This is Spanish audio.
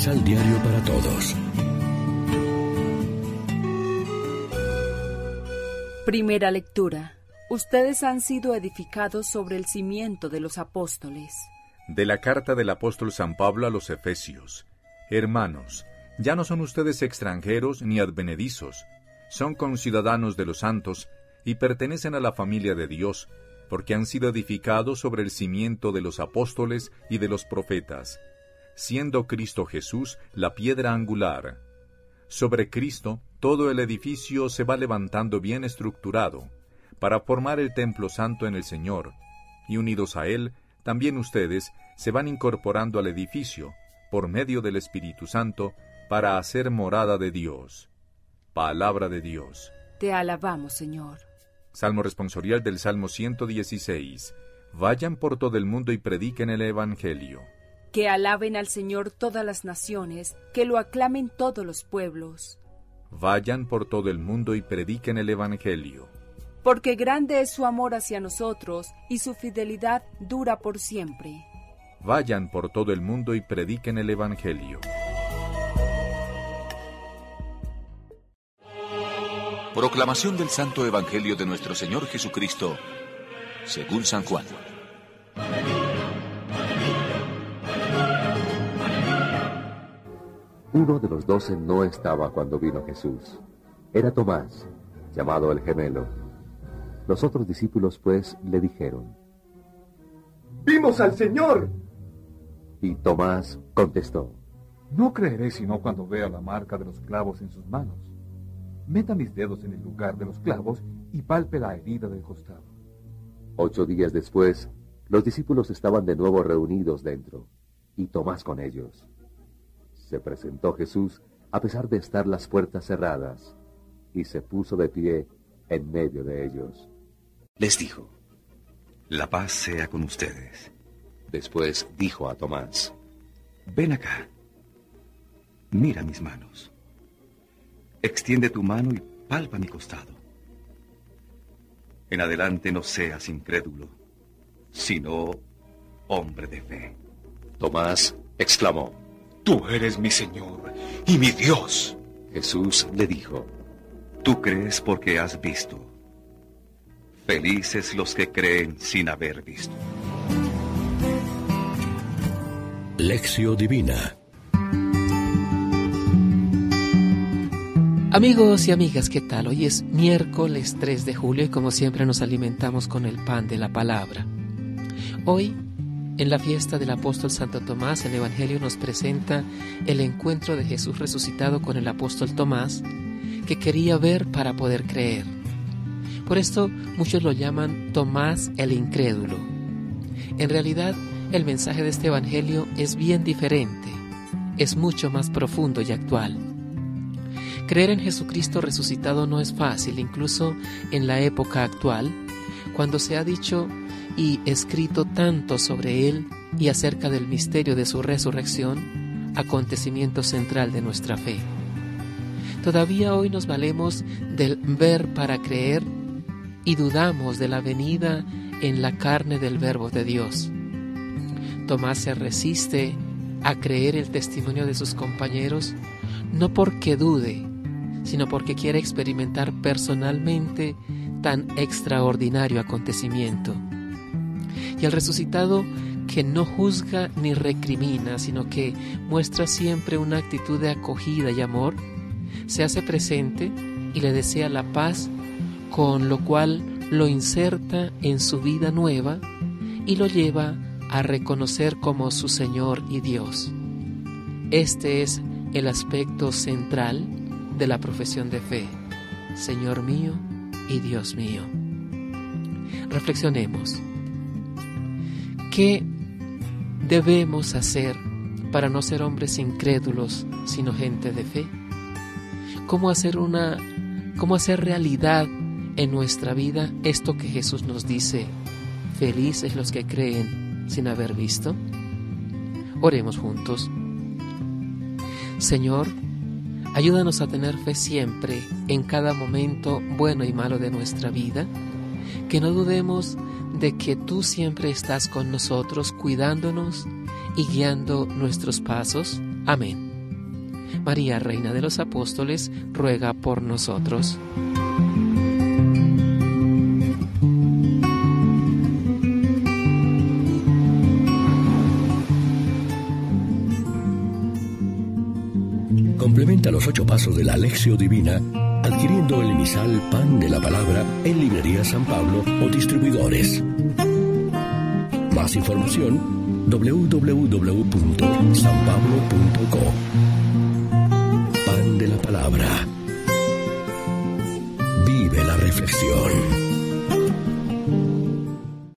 Misal Diario para Todos. Primera lectura. Ustedes han sido edificados sobre el cimiento de los apóstoles. De la carta del apóstol San Pablo a los Efesios. Hermanos, ya no son ustedes extranjeros ni advenedizos, son conciudadanos de los santos y pertenecen a la familia de Dios, porque han sido edificados sobre el cimiento de los apóstoles y de los profetas, siendo Cristo Jesús la piedra angular. Sobre Cristo todo el edificio se va levantando bien estructurado, para formar el templo santo en el Señor, y unidos a Él, también ustedes se van incorporando al edificio, por medio del Espíritu Santo, para hacer morada de Dios. Palabra de Dios. Te alabamos, Señor. Salmo responsorial del Salmo 116. Vayan por todo el mundo y prediquen el Evangelio. Que alaben al Señor todas las naciones, que lo aclamen todos los pueblos. Vayan por todo el mundo y prediquen el Evangelio. Porque grande es su amor hacia nosotros y su fidelidad dura por siempre. Vayan por todo el mundo y prediquen el Evangelio. Proclamación del Santo Evangelio de nuestro Señor Jesucristo, según San Juan. Uno de los doce no estaba cuando vino Jesús. Era Tomás, llamado el gemelo. Los otros discípulos pues le dijeron, ¡Vimos al Señor! Y Tomás contestó, No creeré sino cuando vea la marca de los clavos en sus manos. Meta mis dedos en el lugar de los clavos y palpe la herida del costado. Ocho días después, los discípulos estaban de nuevo reunidos dentro, y Tomás con ellos. Se presentó Jesús a pesar de estar las puertas cerradas, y se puso de pie en medio de ellos. Les dijo, La paz sea con ustedes. Después dijo a Tomás, Ven acá, mira mis manos. Extiende tu mano y palpa mi costado. En adelante no seas incrédulo, sino hombre de fe. Tomás exclamó, Tú eres mi Señor y mi Dios. Jesús le dijo, Tú crees porque has visto. Felices los que creen sin haber visto. Lección Divina Amigos y amigas, ¿qué tal? Hoy es miércoles 3 de julio y como siempre nos alimentamos con el pan de la palabra. Hoy, en la fiesta del apóstol Santo Tomás, el Evangelio nos presenta el encuentro de Jesús resucitado con el apóstol Tomás, que quería ver para poder creer. Por esto muchos lo llaman Tomás el incrédulo. En realidad, el mensaje de este Evangelio es bien diferente, es mucho más profundo y actual. Creer en Jesucristo resucitado no es fácil, incluso en la época actual, cuando se ha dicho y escrito tanto sobre Él y acerca del misterio de su resurrección, acontecimiento central de nuestra fe. Todavía hoy nos valemos del ver para creer y dudamos de la venida en la carne del Verbo de Dios. Tomás se resiste a creer el testimonio de sus compañeros, no porque dude, sino porque quiere experimentar personalmente tan extraordinario acontecimiento. Y el resucitado que no juzga ni recrimina, sino que muestra siempre una actitud de acogida y amor, se hace presente y le desea la paz, con lo cual lo inserta en su vida nueva y lo lleva a reconocer como su Señor y Dios. Este es el aspecto central de la profesión de fe, Señor mío y Dios mío. Reflexionemos. ¿Qué debemos hacer para no ser hombres incrédulos, sino gente de fe? ¿Cómo hacer una cómo hacer realidad en nuestra vida esto que Jesús nos dice? Felices los que creen sin haber visto. Oremos juntos. Señor, ayúdanos a tener fe siempre, en cada momento bueno y malo de nuestra vida, que no dudemos de que tú siempre estás con nosotros, cuidándonos y guiando nuestros pasos. Amén. María, Reina de los Apóstoles, ruega por nosotros. Complementa los ocho pasos de la Alexio Divina adquiriendo el emisal Pan de la Palabra en Librería San Pablo o distribuidores. Más información www.sanpablo.co Pan de la Palabra. Vive la reflexión.